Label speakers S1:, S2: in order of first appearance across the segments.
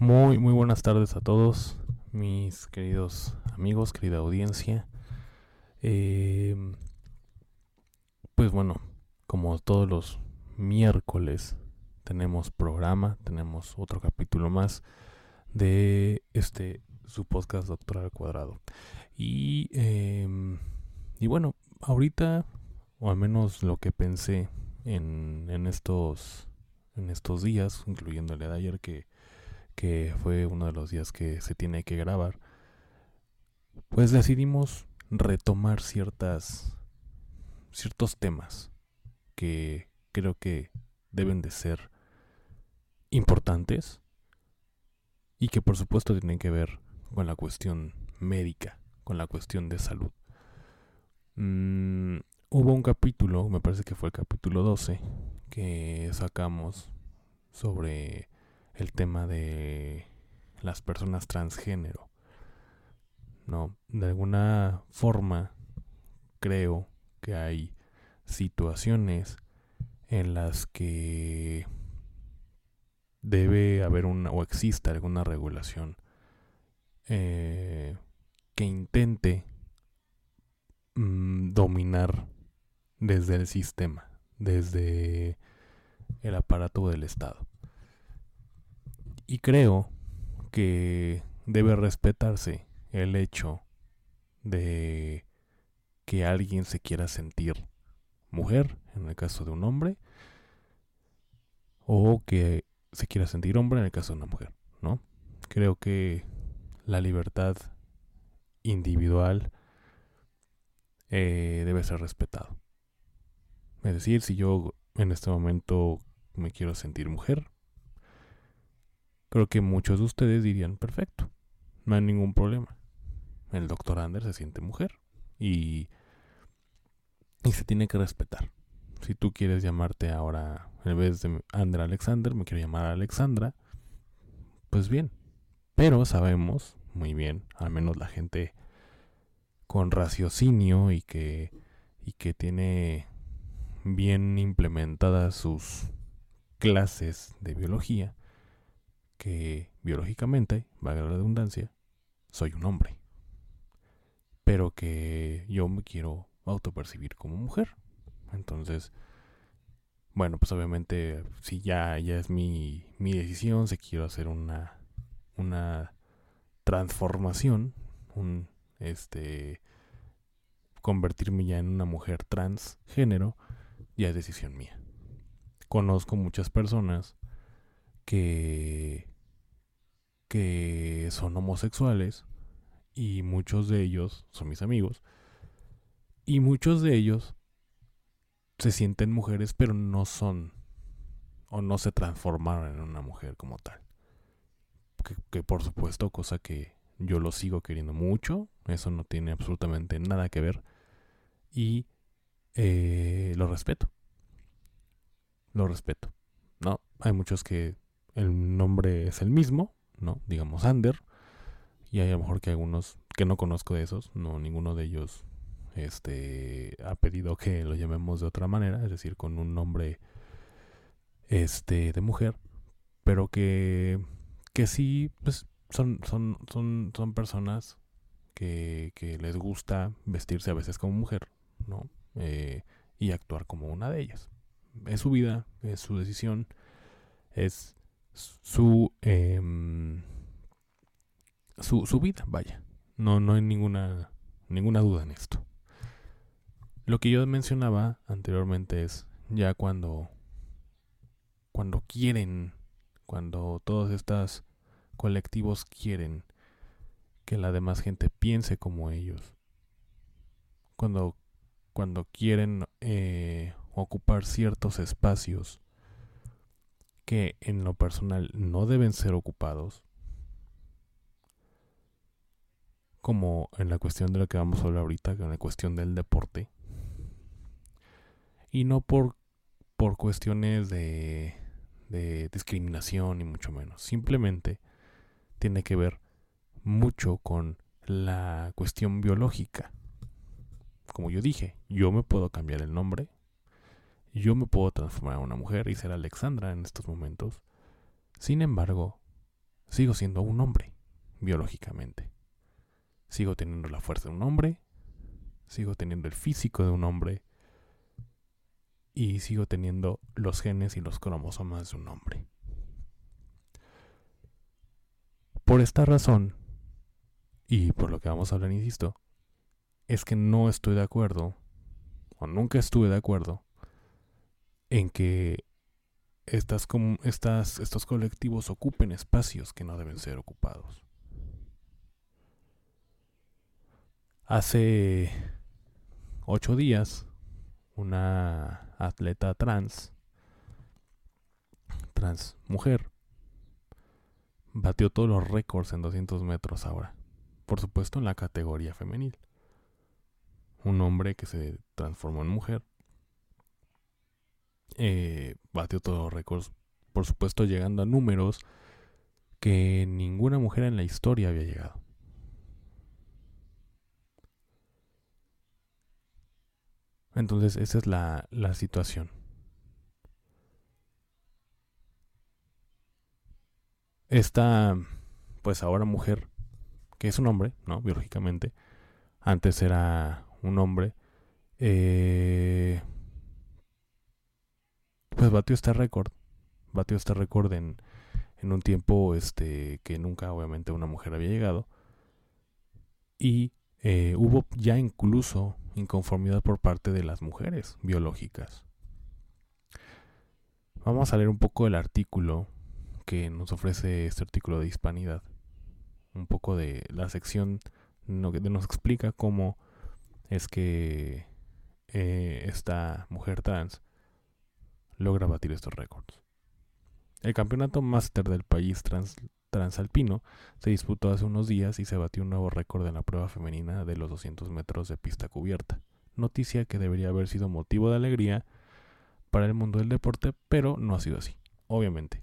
S1: Muy, muy buenas tardes a todos, mis queridos amigos, querida audiencia. Eh, pues bueno, como todos los miércoles tenemos programa, tenemos otro capítulo más de este su podcast Doctoral Cuadrado. Y, eh, y bueno, ahorita, o al menos lo que pensé en, en estos en estos días, incluyendo de ayer que que fue uno de los días que se tiene que grabar, pues decidimos retomar ciertas ciertos temas que creo que deben de ser importantes y que por supuesto tienen que ver con la cuestión médica, con la cuestión de salud. Mm, hubo un capítulo, me parece que fue el capítulo 12, que sacamos sobre el tema de las personas transgénero. No, de alguna forma creo que hay situaciones en las que debe haber una o existe alguna regulación eh, que intente mm, dominar desde el sistema, desde el aparato del Estado. Y creo que debe respetarse el hecho de que alguien se quiera sentir mujer, en el caso de un hombre, o que se quiera sentir hombre en el caso de una mujer, ¿no? Creo que la libertad individual eh, debe ser respetado. Es decir, si yo en este momento me quiero sentir mujer, creo que muchos de ustedes dirían, perfecto, no hay ningún problema. El doctor Anders se siente mujer y, y se tiene que respetar. Si tú quieres llamarte ahora, en vez de Ander Alexander, me quiero llamar Alexandra, pues bien. Pero sabemos muy bien, al menos la gente con raciocinio y que, y que tiene bien implementadas sus clases de biología, que biológicamente, valga la redundancia, soy un hombre. Pero que yo me quiero autopercibir como mujer. Entonces, bueno, pues obviamente si ya, ya es mi, mi decisión, si quiero hacer una, una transformación, un este convertirme ya en una mujer transgénero, ya es decisión mía. Conozco muchas personas que que son homosexuales y muchos de ellos son mis amigos y muchos de ellos se sienten mujeres pero no son o no se transformaron en una mujer como tal. Que, por supuesto, cosa que yo lo sigo queriendo mucho, eso no tiene absolutamente nada que ver y eh, lo respeto. Lo respeto. No, hay muchos que el nombre es el mismo, ¿no? Digamos Ander. Y hay a lo mejor que algunos que no conozco de esos, no ninguno de ellos este ha pedido que lo llamemos de otra manera, es decir, con un nombre este de mujer, pero que que sí pues son son son son personas que, que les gusta vestirse a veces como mujer, ¿no? Eh, y actuar como una de ellas. Es su vida, es su decisión, es su, eh, su, su vida, vaya. No, no hay ninguna, ninguna duda en esto. Lo que yo mencionaba anteriormente es ya cuando, cuando quieren, cuando todos estos colectivos quieren que la demás gente piense como ellos, cuando, cuando quieren eh, ocupar ciertos espacios que en lo personal no deben ser ocupados, como en la cuestión de lo que vamos a hablar ahorita, en la cuestión del deporte, y no por, por cuestiones de, de discriminación, ni mucho menos, simplemente tiene que ver mucho con la cuestión biológica. Como yo dije, yo me puedo cambiar el nombre, yo me puedo transformar en una mujer y ser Alexandra en estos momentos. Sin embargo, sigo siendo un hombre, biológicamente. Sigo teniendo la fuerza de un hombre, sigo teniendo el físico de un hombre y sigo teniendo los genes y los cromosomas de un hombre. Por esta razón, y por lo que vamos a hablar, insisto, es que no estoy de acuerdo, o nunca estuve de acuerdo, en que estas, estas, estos colectivos ocupen espacios que no deben ser ocupados. Hace ocho días, una atleta trans, trans mujer, batió todos los récords en 200 metros ahora. Por supuesto en la categoría femenil. Un hombre que se transformó en mujer eh, batió todos los récords, por supuesto llegando a números que ninguna mujer en la historia había llegado. Entonces esa es la, la situación. Esta, pues ahora mujer, que es un hombre, ¿no? Biológicamente, antes era un hombre, eh, pues batió este récord. Batió este récord en, en un tiempo este, que nunca obviamente una mujer había llegado. Y eh, hubo ya incluso inconformidad por parte de las mujeres biológicas. Vamos a leer un poco el artículo que nos ofrece este artículo de hispanidad. Un poco de la sección que nos explica cómo es que eh, esta mujer trans logra batir estos récords. El campeonato máster del país transalpino se disputó hace unos días y se batió un nuevo récord en la prueba femenina de los 200 metros de pista cubierta. Noticia que debería haber sido motivo de alegría para el mundo del deporte, pero no ha sido así, obviamente.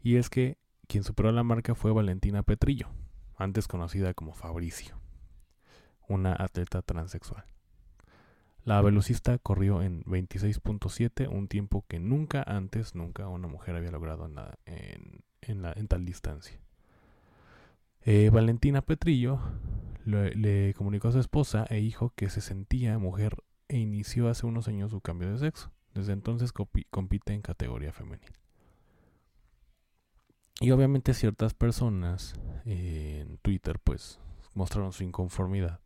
S1: Y es que quien superó la marca fue Valentina Petrillo, antes conocida como Fabricio, una atleta transexual. La velocista corrió en 26.7, un tiempo que nunca antes, nunca una mujer había logrado en, en, tal distancia. Eh, Valentina Petrillo le, comunicó a su esposa e hijo que se sentía mujer e inició hace unos años su cambio de sexo. Desde entonces compite en categoría femenil. Y obviamente ciertas personas eh, en Twitter pues mostraron su inconformidad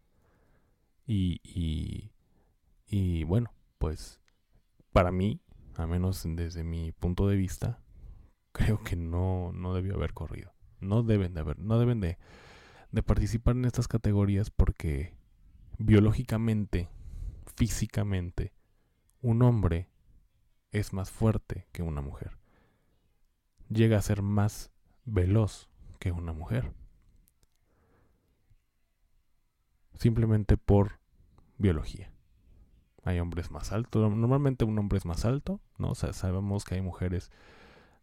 S1: y y bueno, pues para mí, a menos desde mi punto de vista, creo que no, no debió haber corrido. No deben de haber, no deben de, de participar en estas categorías porque biológicamente, físicamente, un hombre es más fuerte que una mujer. Llega a ser más veloz que una mujer. Simplemente por biología hay hombres más altos. Normalmente un hombre es más alto, ¿no? O sea, sabemos que hay mujeres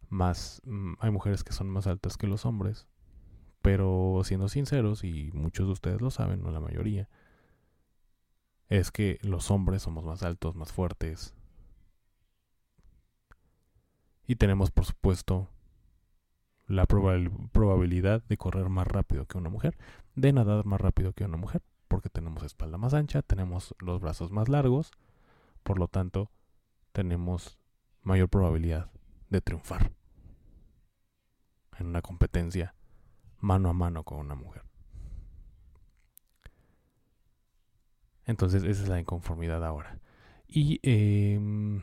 S1: más, mm, hay mujeres que son más altas que los hombres. Pero siendo sinceros, y muchos de ustedes lo saben, no la mayoría, es que los hombres somos más altos, más fuertes. Y tenemos, por supuesto, la probabilidad de correr más rápido que una mujer, de nadar más rápido que una mujer porque tenemos espalda más ancha, tenemos los brazos más largos, por lo tanto tenemos mayor probabilidad de triunfar en una competencia mano a mano con una mujer. Entonces esa es la inconformidad ahora. Y em,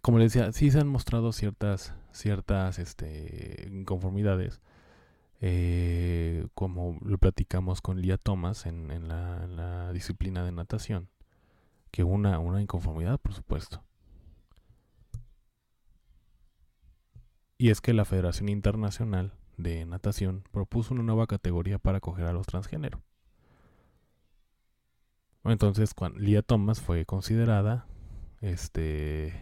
S1: como les decía, sí se han mostrado ciertas, ciertas este, inconformidades eh, como lo platicamos con Lía Thomas en, la, disciplina de natación, que una, una inconformidad, por supuesto. Y es que la Federación Internacional de Natación propuso una nueva categoría para acoger a los transgénero. Entonces, cuando Lia Thomas fue considerada, este,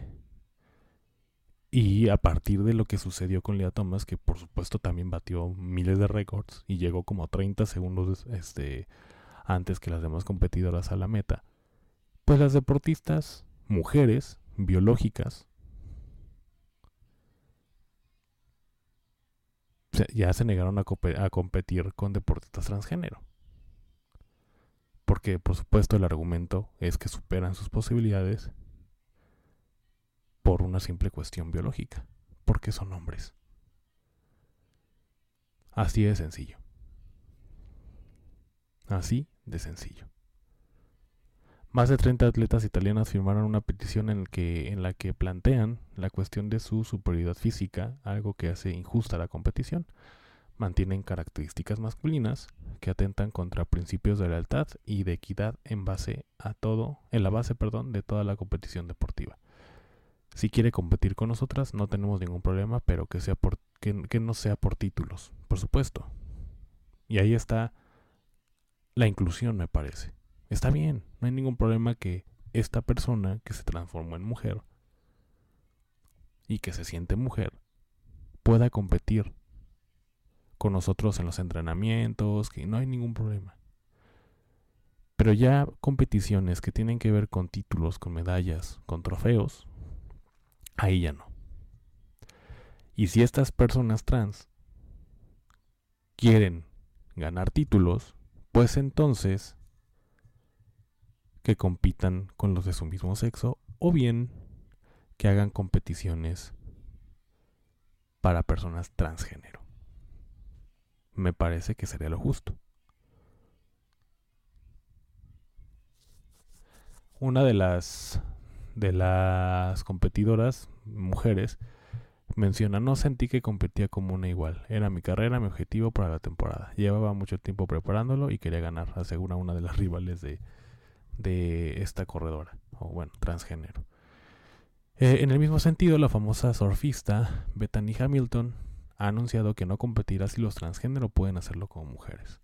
S1: y a partir de lo que sucedió con Lia Thomas, que por supuesto también batió miles de récords y llegó como 30 segundos este, antes que las demás competidoras a la meta, pues las deportistas, mujeres, biológicas, ya se negaron a competir con deportistas transgénero. Porque por supuesto el argumento es que superan sus posibilidades por una simple cuestión biológica, porque son hombres. Así de sencillo. Así de sencillo. Más de 30 atletas italianas firmaron una petición en, la que plantean la cuestión de su superioridad física, algo que hace injusta la competición. Mantienen características masculinas que atentan contra principios de lealtad y de equidad en base a todo, en la base, perdón, de toda la competición deportiva. Si quiere competir con nosotras, no tenemos ningún problema, pero que, sea por, que, no sea por títulos, por supuesto. Y ahí está la inclusión, me parece. Está bien, no hay ningún problema que esta persona que se transformó en mujer y que se siente mujer pueda competir con nosotros en los entrenamientos, que no hay ningún problema. Pero ya competiciones que tienen que ver con títulos, con medallas, con trofeos, ahí ya no. Y si estas personas trans quieren ganar títulos, pues entonces que compitan con los de su mismo sexo o bien que hagan competiciones para personas transgénero. Me parece que sería lo justo. Una de las de las competidoras, mujeres, menciona, no sentí que competía como una igual. Era mi carrera, mi objetivo para la temporada. Llevaba mucho tiempo preparándolo y quería ganar, asegura una de las rivales de, de esta corredora, o bueno, transgénero. Eh, en el mismo sentido, la famosa surfista Bethany Hamilton ha anunciado que no competirá si los transgénero pueden hacerlo como mujeres.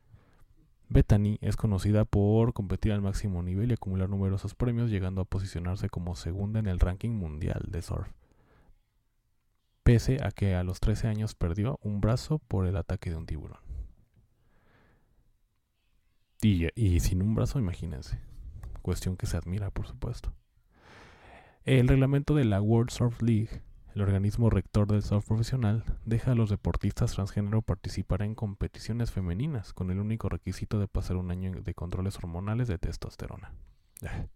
S1: Bethany es conocida por competir al máximo nivel y acumular numerosos premios, llegando a posicionarse como segunda en el ranking mundial de surf. Pese a que a los 13 años perdió un brazo por el ataque de un tiburón. Y, y sin un brazo, imagínense. Cuestión que se admira, por supuesto. El reglamento de la World Surf League el organismo rector del surf profesional deja a los deportistas transgénero participar en competiciones femeninas con el único requisito de pasar un año de controles hormonales de testosterona.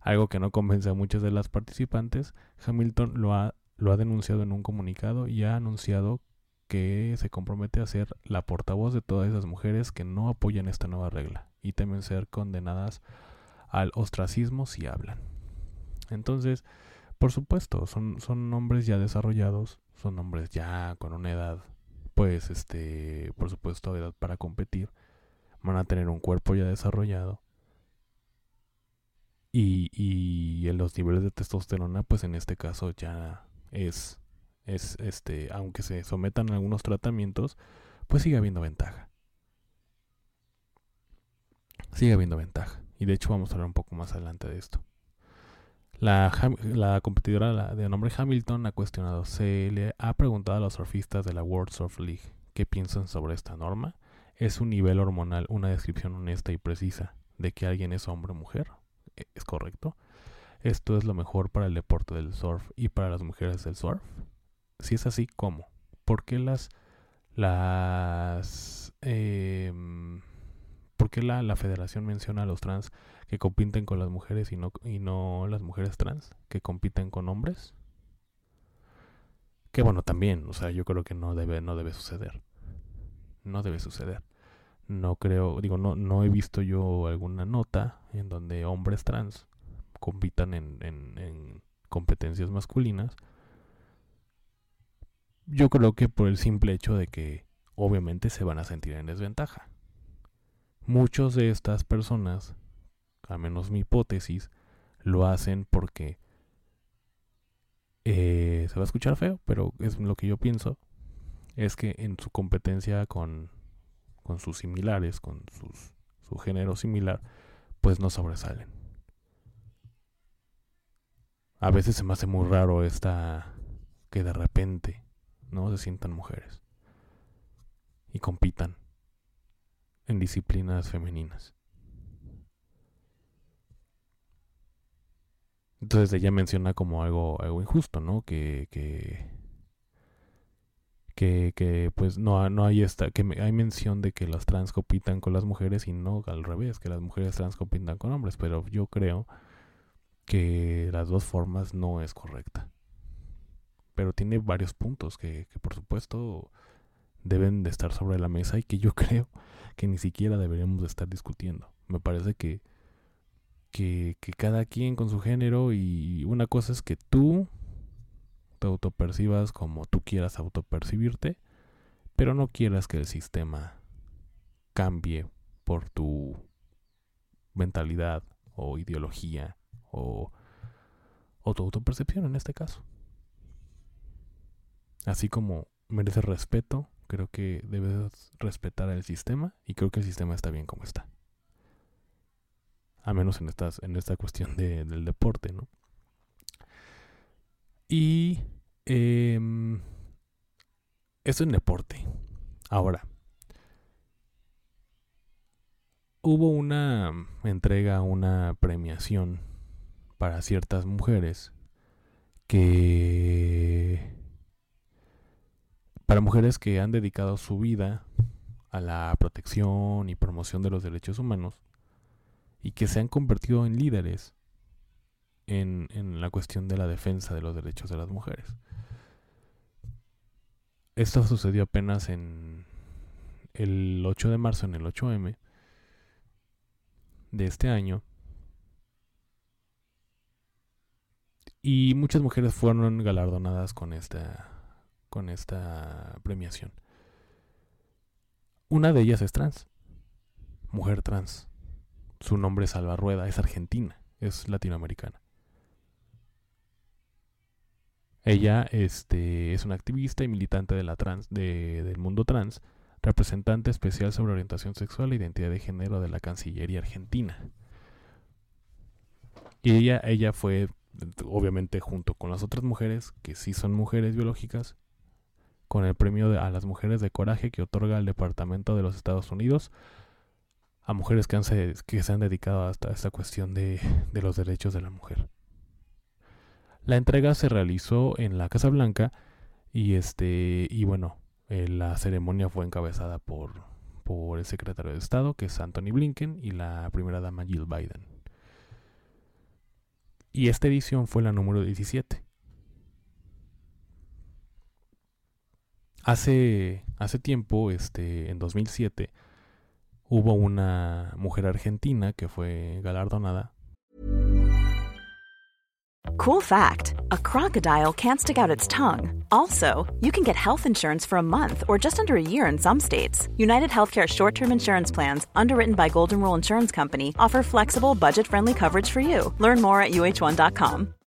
S1: Algo que no convence a muchas de las participantes, Hamilton lo ha, lo ha denunciado en un comunicado y ha anunciado que se compromete a ser la portavoz de todas esas mujeres que no apoyan esta nueva regla y temen ser condenadas al ostracismo si hablan. Entonces, por supuesto, son, son hombres ya desarrollados, son hombres ya con una edad, pues, este, por supuesto, edad para competir. Van a tener un cuerpo ya desarrollado. Y, y en los niveles de testosterona, pues en este caso ya es, es, este, aunque se sometan a algunos tratamientos, pues sigue habiendo ventaja. Sigue habiendo ventaja. Y de hecho vamos a hablar un poco más adelante de esto. La, competidora de nombre Hamilton ha cuestionado, se le ha preguntado a los surfistas de la World Surf League qué piensan sobre esta norma. ¿Es un nivel hormonal una descripción honesta y precisa de que alguien es hombre o mujer? E, ¿Es correcto? ¿Esto es lo mejor para el deporte del surf y para las mujeres del surf? Si es así, ¿cómo? ¿Por qué las... las... Eh, ¿Por qué la, la federación menciona a los trans que compiten con las mujeres y no, y no las mujeres trans que compiten con hombres. Que bueno, también, o sea, yo creo que no debe, no debe suceder. No debe suceder. No creo, digo, no, no he visto yo alguna nota en donde hombres trans compitan en, en, en competencias masculinas. Yo creo que por el simple hecho de que obviamente se van a sentir en desventaja. Muchos de estas personas a menos mi hipótesis, lo hacen porque eh, se va a escuchar feo, pero es lo que yo pienso, es que en su competencia con, con sus similares, con sus, su género similar, pues no sobresalen. A veces se me hace muy raro esta que de repente no se sientan mujeres y compitan en disciplinas femeninas. Entonces ella menciona como algo, algo injusto, ¿no? Que, que, que, que pues no, no hay esta, que hay mención de que los trans compitan con las mujeres y no al revés, que las mujeres trans compitan con hombres, pero yo creo que las dos formas no es correcta. Pero tiene varios puntos que, que por supuesto deben de estar sobre la mesa y que yo creo que ni siquiera deberíamos de estar discutiendo. Me parece que, que, cada quien con su género y una cosa es que tú te autopercibas como tú quieras autopercibirte, pero no quieras que el sistema cambie por tu mentalidad o ideología o, o tu autopercepción en este caso. Así como merece respeto, creo que debes respetar el sistema y creo que el sistema está bien como está. A menos en, estas, en esta cuestión de, del deporte, ¿no? Y eh, eso en deporte. Ahora, hubo una entrega, una premiación para ciertas mujeres que para mujeres que han dedicado su vida a la protección y promoción de los derechos humanos y que se han convertido en líderes en, en la cuestión de la defensa de los derechos de las mujeres. Esto sucedió apenas en el 8 de marzo, en el 8M de este año. Y muchas mujeres fueron galardonadas con esta con esta premiación. Una de ellas es trans, mujer trans. Su nombre es Alba es argentina, es latinoamericana. Ella este, es una activista y militante de la trans, de, del mundo trans, representante especial sobre orientación sexual e identidad de género de la Cancillería Argentina. Y ella, ella fue, obviamente, junto con las otras mujeres, que sí son mujeres biológicas, con el premio a las mujeres de coraje que otorga el Departamento de los Estados Unidos a mujeres que, se, han dedicado hasta esta cuestión de, de los derechos de la mujer. La entrega se realizó en la Casa Blanca y este y bueno, eh, la ceremonia fue encabezada por, por el secretario de Estado, que es Anthony Blinken, y la primera dama Jill Biden. Y esta edición fue la número 17. Hace, hace tiempo, este, en 2007, hubo una mujer argentina que fue galardonada.
S2: Cool fact a crocodile can't stick out its tongue. Also, you can get health insurance for a month or just under a year in some states. United Healthcare short term insurance plans, underwritten by Golden Rule Insurance Company, offer flexible, budget friendly coverage for you. Learn more at uh1.com.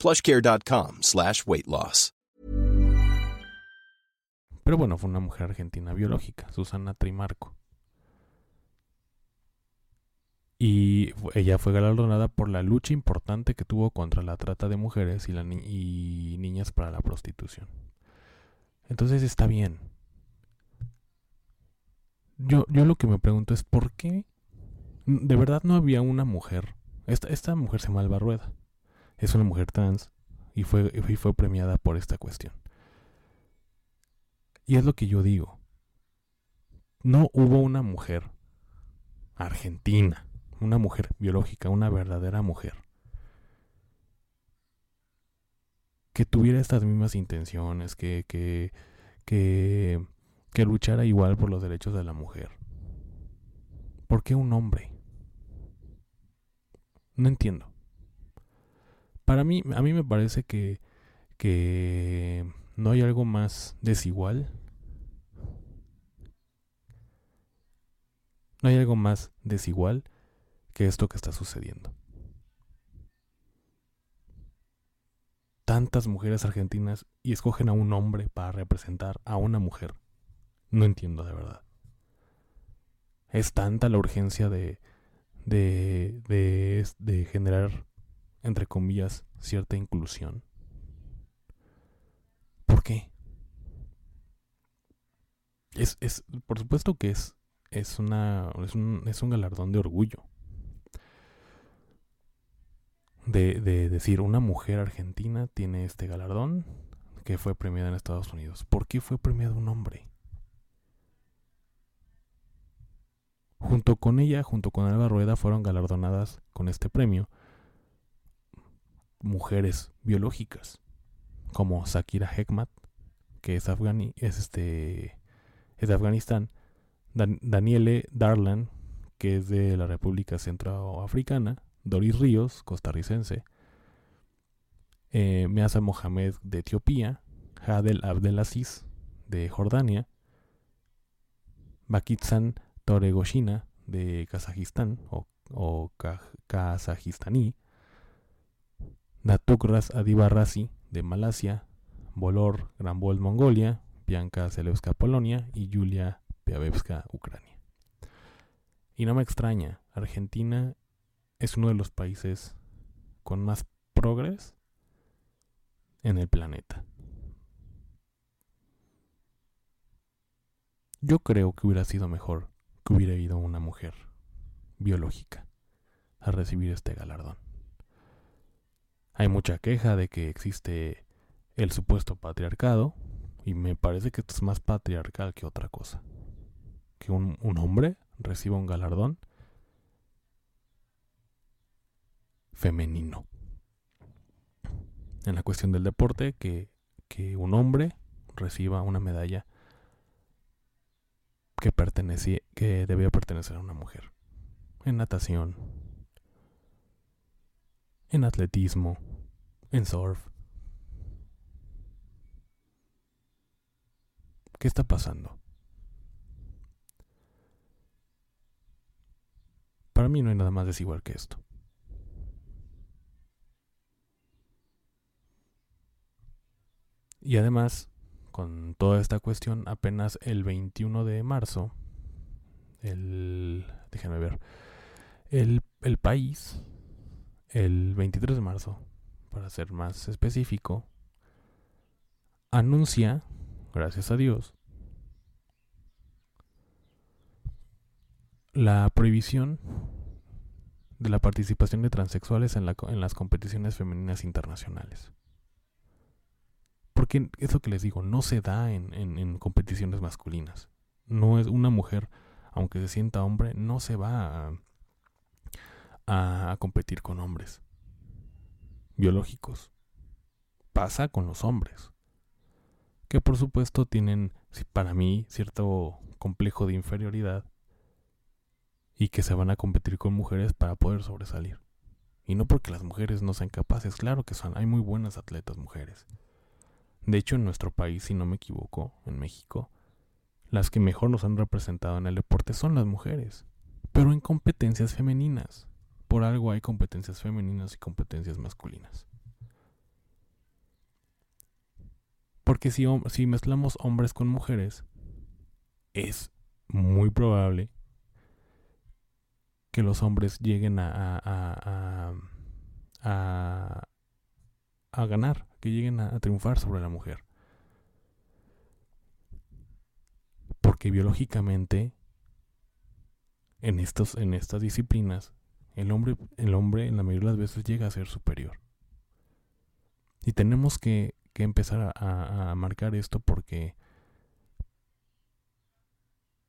S3: plushcare.com slash weight loss.
S1: Pero bueno, fue una mujer argentina biológica, Susana Trimarco. Y ella fue galardonada por la lucha importante que tuvo contra la trata de mujeres y, niñas para la prostitución. Entonces está bien. Yo, yo lo que me pregunto es por qué de verdad no había una mujer. Esta, esta mujer se llama Alba es una mujer trans y fue, y fue premiada por esta cuestión. Y es lo que yo digo. No hubo una mujer argentina, una mujer biológica, una verdadera mujer, que tuviera estas mismas intenciones, que, que que, que luchara igual por los derechos de la mujer. ¿Por qué un hombre? No entiendo. Para mí, a mí me parece que, que no hay algo más desigual. No hay algo más desigual que esto que está sucediendo. Tantas mujeres argentinas y escogen a un hombre para representar a una mujer. No entiendo de verdad. Es tanta la urgencia de, de, de, de generar, entre comillas, cierta inclusión. ¿Por qué? Es, es, por supuesto que es, es, una, es, un, es un galardón de orgullo. De, de decir, una mujer argentina tiene este galardón que fue premiada en Estados Unidos. ¿Por qué fue premiado un hombre? Junto con ella, junto con Alba Rueda, fueron galardonadas con este premio mujeres biológicas, como Sakira Hekmat, que es, afgani, es, este, es de Afganistán, Daniele Darlan, que es de la República Centroafricana, Doris Ríos, costarricense, eh, Measa Mohamed de Etiopía, Hadel Abdelaziz de Jordania, Bakitsan Toregoshina de Kazajistán o, o kazajistaní, Natukras Adibarrasi de Malasia, Volor Granbol Mongolia, Bianca Zelewska Polonia y Julia Piavevska Ucrania. Y no me extraña, Argentina es uno de los países con más progres en el planeta. Yo creo que hubiera sido mejor hubiera ido una mujer biológica a recibir este galardón. Hay mucha queja de que existe el supuesto patriarcado y me parece que esto es más patriarcal que otra cosa. Que un, hombre reciba un galardón femenino. En la cuestión del deporte, que, que un hombre reciba una medalla que, que debía pertenecer a una mujer. En natación, en atletismo, en surf. ¿Qué está pasando? Para mí no hay nada más desigual que esto. Y además, con toda esta cuestión apenas el 21 de marzo, el, déjenme ver, el, el país, el 23 de marzo, para ser más específico, anuncia, gracias a Dios, la prohibición de la participación de transexuales en, la, en las competiciones femeninas internacionales. Porque eso que les digo, no se da en, competiciones masculinas. No es una mujer, aunque se sienta hombre, no se va a, a competir con hombres biológicos. Pasa con los hombres. Que por supuesto tienen, para mí, cierto complejo de inferioridad y que se van a competir con mujeres para poder sobresalir. Y no porque las mujeres no sean capaces, claro que son, hay muy buenas atletas mujeres. De hecho, en nuestro país, si no me equivoco, en México, las que mejor nos han representado en el deporte son las mujeres, pero en competencias femeninas. Por algo hay competencias femeninas y competencias masculinas. Porque si, mezclamos hombres con mujeres, es muy probable que los hombres lleguen a, ganar, que lleguen a, triunfar sobre la mujer. Porque biológicamente, en estas disciplinas, el hombre, el hombre en la mayoría de las veces llega a ser superior. Y tenemos que, empezar a, marcar esto porque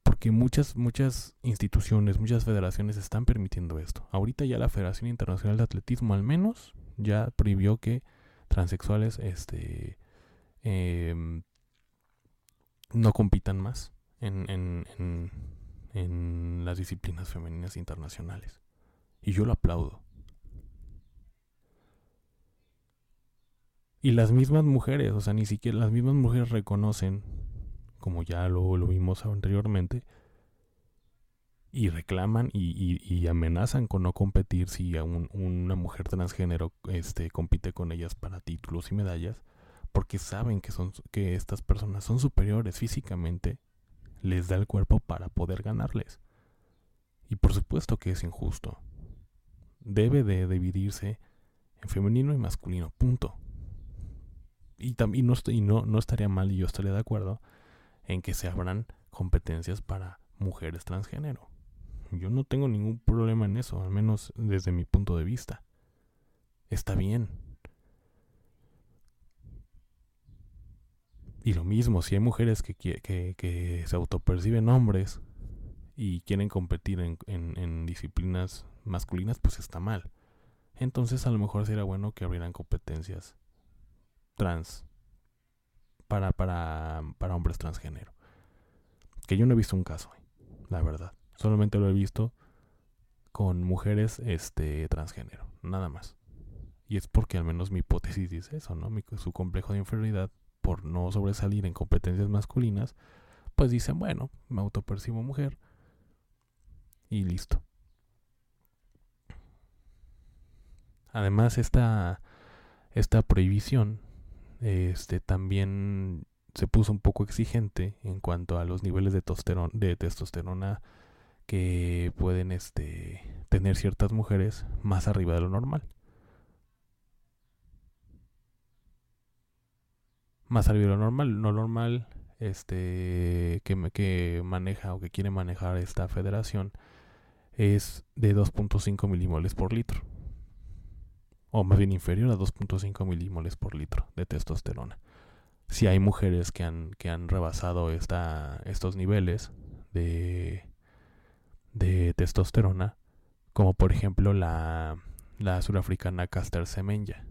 S1: porque muchas muchas instituciones, muchas federaciones están permitiendo esto. Ahorita ya la Federación Internacional de Atletismo al menos ya prohibió que transexuales este, em, no compitan más en, en, en las disciplinas femeninas internacionales. Y yo lo aplaudo. Y las mismas mujeres, o sea, ni siquiera las mismas mujeres reconocen, como ya lo, vimos anteriormente, y reclaman y, amenazan con no competir si una mujer transgénero este, compite con ellas para títulos y medallas, porque saben que, son, que estas personas son superiores físicamente, les da el cuerpo para poder ganarles. Y por supuesto que es injusto. Debe de dividirse en femenino y masculino, punto. Y, también no, no, no estaría mal, y yo estaría de acuerdo, en que se abran competencias para mujeres transgénero. Yo no tengo ningún problema en eso, al menos desde mi punto de vista. Está bien. Y lo mismo, si hay mujeres que, que, que se autoperciben hombres y quieren competir en, en, disciplinas masculinas, pues está mal. Entonces a lo mejor sería bueno que abrieran competencias trans para, para, para hombres transgénero. Que yo no he visto un caso, la verdad. Solamente lo he visto con mujeres este transgénero, nada más. Y es porque al menos mi hipótesis dice eso, ¿no? su complejo de inferioridad por no sobresalir en competencias masculinas, pues dicen, bueno, me autopercibo mujer y listo. Además, esta, esta prohibición este, también se puso un poco exigente en cuanto a los niveles de, testosterona que pueden este, tener ciertas mujeres más arriba de lo normal. Más arriba de lo normal, no normal, este, que, que maneja o que quiere manejar esta federación es de 2.5 milimoles por litro. O más bien inferior a 2.5 milimoles por litro de testosterona. Si hay mujeres que han, que han rebasado esta, estos niveles de, de testosterona, como por ejemplo la, la surafricana Caster Semenya,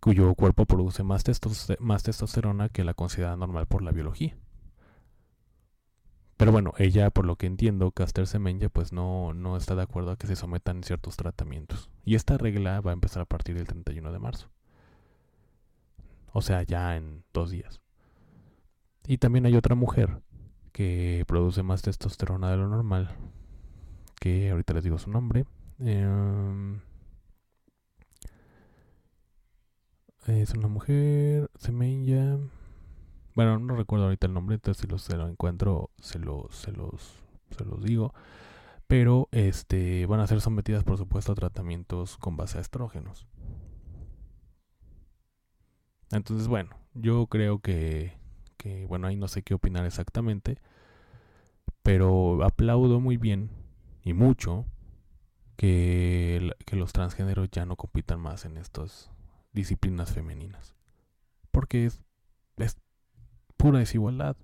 S1: cuyo cuerpo produce más, más testosterona que la considerada normal por la biología. Pero bueno, ella, por lo que entiendo, Caster Semenya, pues no, no está de acuerdo a que se sometan ciertos tratamientos. Y esta regla va a empezar a partir del 31 de marzo. O sea, ya en dos días. Y también hay otra mujer que produce más testosterona de lo normal, que ahorita les digo su nombre. Em, es una mujer, Semenya. Bueno, no recuerdo ahorita el nombre, entonces si se lo encuentro, se, lo, se, los, se los digo. Pero este, van a ser sometidas, por supuesto, a tratamientos con base a estrógenos. Entonces, bueno, yo creo que que bueno, ahí no sé qué opinar exactamente, pero aplaudo muy bien y mucho que, que los transgéneros ya no compitan más en estas disciplinas femeninas. Porque es, es pura desigualdad.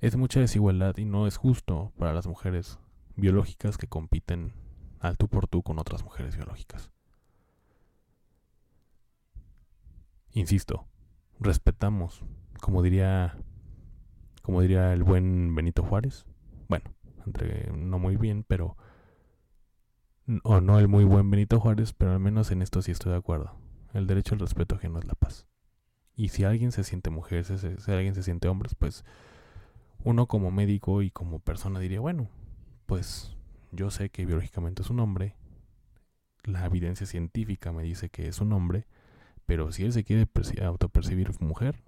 S1: Es mucha desigualdad y no es justo para las mujeres biológicas que compiten al tú por tú con otras mujeres biológicas. Insisto, respetamos, como diría, como diría el buen Benito Juárez. Bueno, entre no muy bien, pero o no el muy buen Benito Juárez, pero al menos en esto sí estoy de acuerdo. El derecho al respeto ajeno es la paz. Y si alguien se siente mujer, si, alguien se siente hombre, pues uno como médico y como persona diría, bueno, pues yo sé que biológicamente es un hombre, la evidencia científica me dice que es un hombre, pero si él se quiere autopercibir mujer,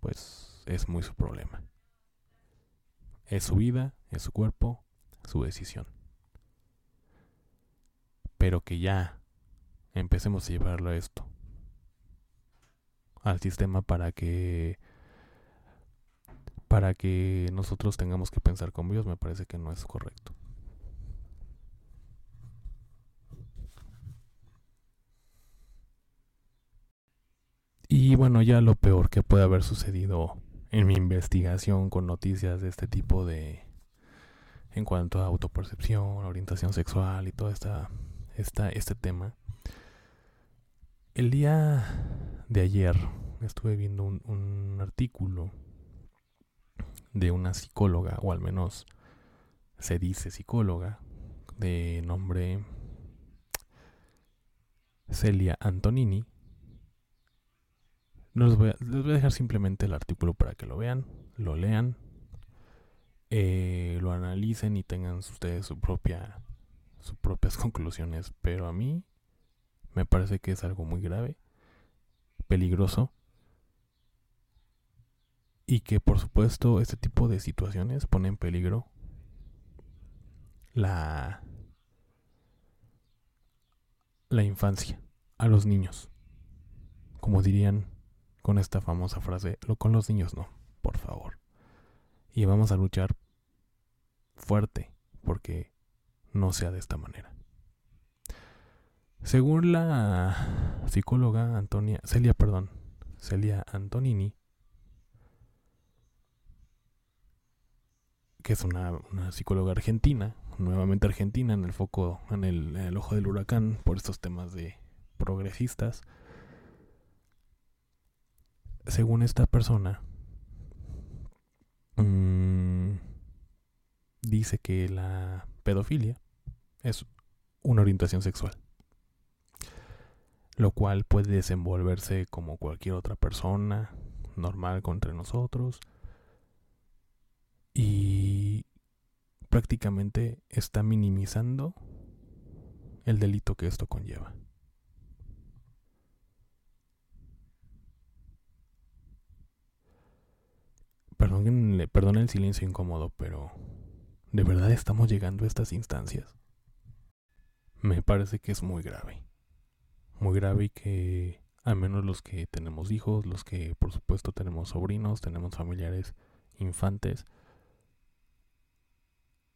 S1: pues es muy su problema. Es su vida, es su cuerpo, su decisión. Pero que ya empecemos a llevarlo a esto, al sistema para que para que nosotros tengamos que pensar como ellos, me parece que no es correcto. Y bueno, ya lo peor que puede haber sucedido en mi investigación con noticias de este tipo de en cuanto a autopercepción, orientación sexual y todo esta, esta, este tema El día de ayer estuve viendo un, un artículo de una psicóloga, o al menos se dice psicóloga, de nombre Celia Antonini. No les voy, a, les voy a dejar simplemente el artículo para que lo vean, lo lean, eh, lo analicen y tengan ustedes su propia, sus propias conclusiones. Pero a mí me parece que es algo muy grave, peligroso y que por supuesto este tipo de situaciones pone en peligro la la infancia a los niños. Como dirían con esta famosa frase, lo con los niños no, por favor. Y vamos a luchar fuerte porque no sea de esta manera. Según la psicóloga Antonia, Celia, perdón, Celia Antonini, que es una, psicóloga argentina, nuevamente argentina, en el foco, en el, ojo del huracán por estos temas de progresistas. Según esta persona, mm, dice que la pedofilia es una orientación sexual, lo cual puede desenvolverse como cualquier otra persona normal contra nosotros y prácticamente está minimizando el delito que esto conlleva. Perdón, perdón el silencio incómodo, pero ¿de verdad estamos llegando a estas instancias? Me parece que es muy grave. Muy grave y que al menos los que tenemos hijos, los que por supuesto tenemos sobrinos, tenemos familiares infantes,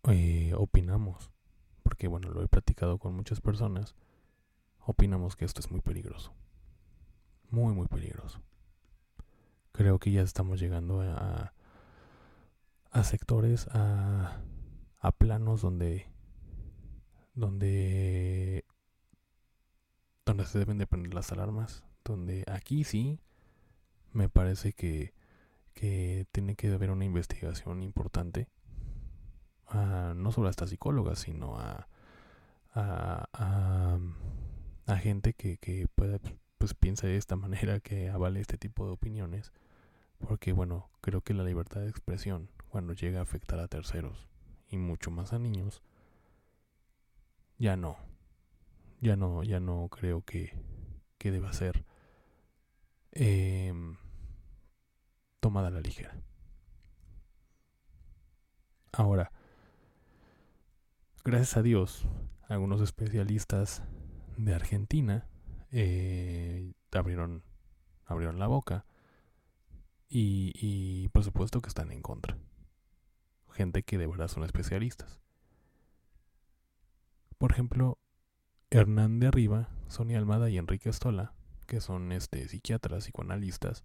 S1: eh, opinamos, porque bueno, lo he platicado con muchas personas, opinamos que esto es muy peligroso. Muy, muy peligroso. Creo que ya estamos llegando a, a sectores, a, a planos donde, donde, donde se deben de prender las alarmas, donde aquí sí me parece que, que tiene que haber una investigación importante no solo a estas psicólogas, sino a, a, a, gente que, que pueda, pues piensa de esta manera, que avale este tipo de opiniones. Porque bueno, creo que la libertad de expresión, cuando llega a afectar a terceros y mucho más a niños, ya no, ya no, ya no creo que, que deba ser em, tomada a la ligera. Ahora, gracias a Dios, algunos especialistas de Argentina eh, abrieron, abrieron la boca y, y por supuesto que están en contra. Gente que de verdad son especialistas. Por ejemplo, Hernán de Arriba, Sonia Almada y Enrique Estola, que son este, psiquiatras, psicoanalistas,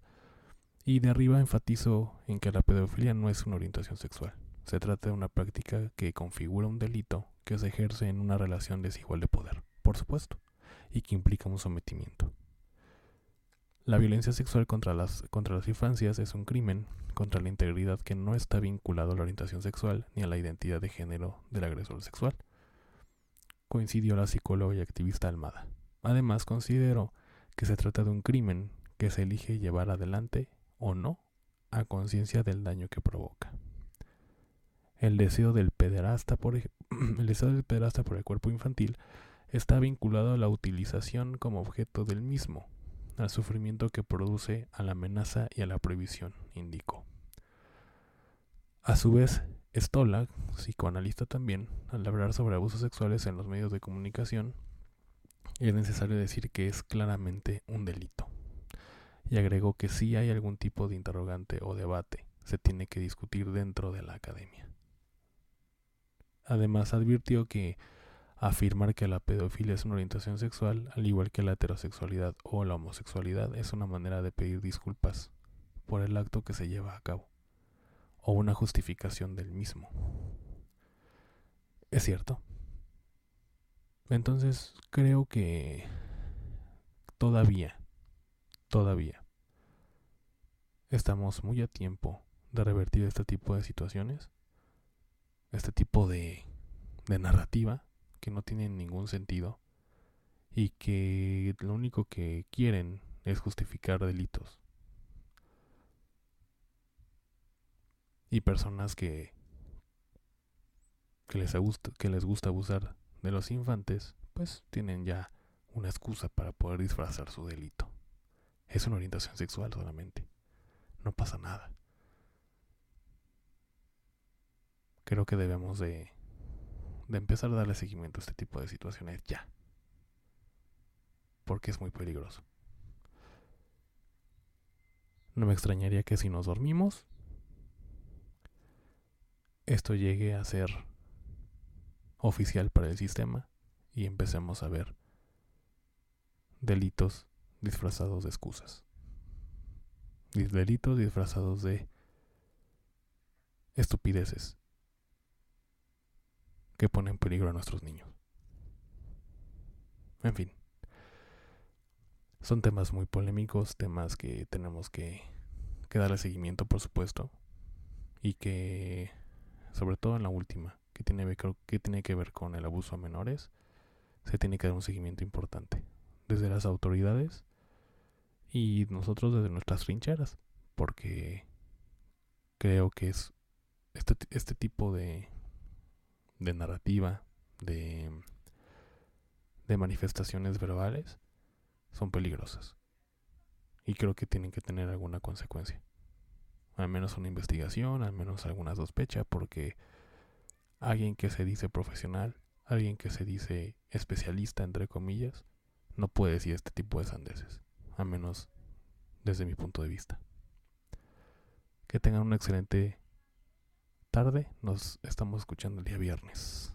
S1: y de arriba enfatizo en que la pedofilia no es una orientación sexual. Se trata de una práctica que configura un delito que se ejerce en una relación desigual de poder, por supuesto, y que implica un sometimiento. La violencia sexual contra las, contra las infancias es un crimen contra la integridad que no está vinculado a la orientación sexual ni a la identidad de género del agresor sexual. Coincidió la psicóloga y activista Almada. Además, consideró que se trata de un crimen que se elige llevar adelante o no a conciencia del daño que provoca. El deseo del pederasta por el deseo del pederasta por el cuerpo infantil está vinculado a la utilización como objeto del mismo, al sufrimiento que produce, a la amenaza y a la prohibición, indicó. A su vez, Stola, psicoanalista también, al hablar sobre abusos sexuales en los medios de comunicación, es necesario decir que es claramente un delito. Y agregó que si hay algún tipo de interrogante o debate, se tiene que discutir dentro de la academia. Además advirtió que afirmar que la pedofilia es una orientación sexual, al igual que la heterosexualidad o la homosexualidad, es una manera de pedir disculpas por el acto que se lleva a cabo, o una justificación del mismo. Es cierto. Entonces creo que todavía, todavía, estamos muy a tiempo de revertir este tipo de situaciones, este tipo de, de narrativa que no tiene ningún sentido y que lo único que quieren es justificar delitos. Y personas que, que, les gusta, que les gusta abusar de los infantes, pues tienen ya una excusa para poder disfrazar su delito. Es una orientación sexual solamente. No pasa nada. Creo que debemos de, de empezar a darle seguimiento a este tipo de situaciones ya. Porque es muy peligroso. No me extrañaría que si nos dormimos, esto llegue a ser oficial para el sistema y empecemos a ver delitos disfrazados de excusas. Delitos disfrazados de estupideces que ponen en peligro a nuestros niños. En fin. Son temas muy polémicos, temas que tenemos que, que darle seguimiento, por supuesto. Y que, sobre todo en la última, que tiene, que tiene que ver con el abuso a menores, se tiene que dar un seguimiento importante. Desde las autoridades y nosotros desde nuestras trincheras. Porque creo que es este, este tipo de, de narrativa, de, de manifestaciones verbales, son peligrosas. Y creo que tienen que tener alguna consecuencia. Al menos una investigación, al menos alguna sospecha, porque alguien que se dice profesional, alguien que se dice especialista, entre comillas, no puede decir este tipo de sandeces. Al menos desde mi punto de vista. Que tengan una excelente tarde. Nos estamos escuchando el día viernes.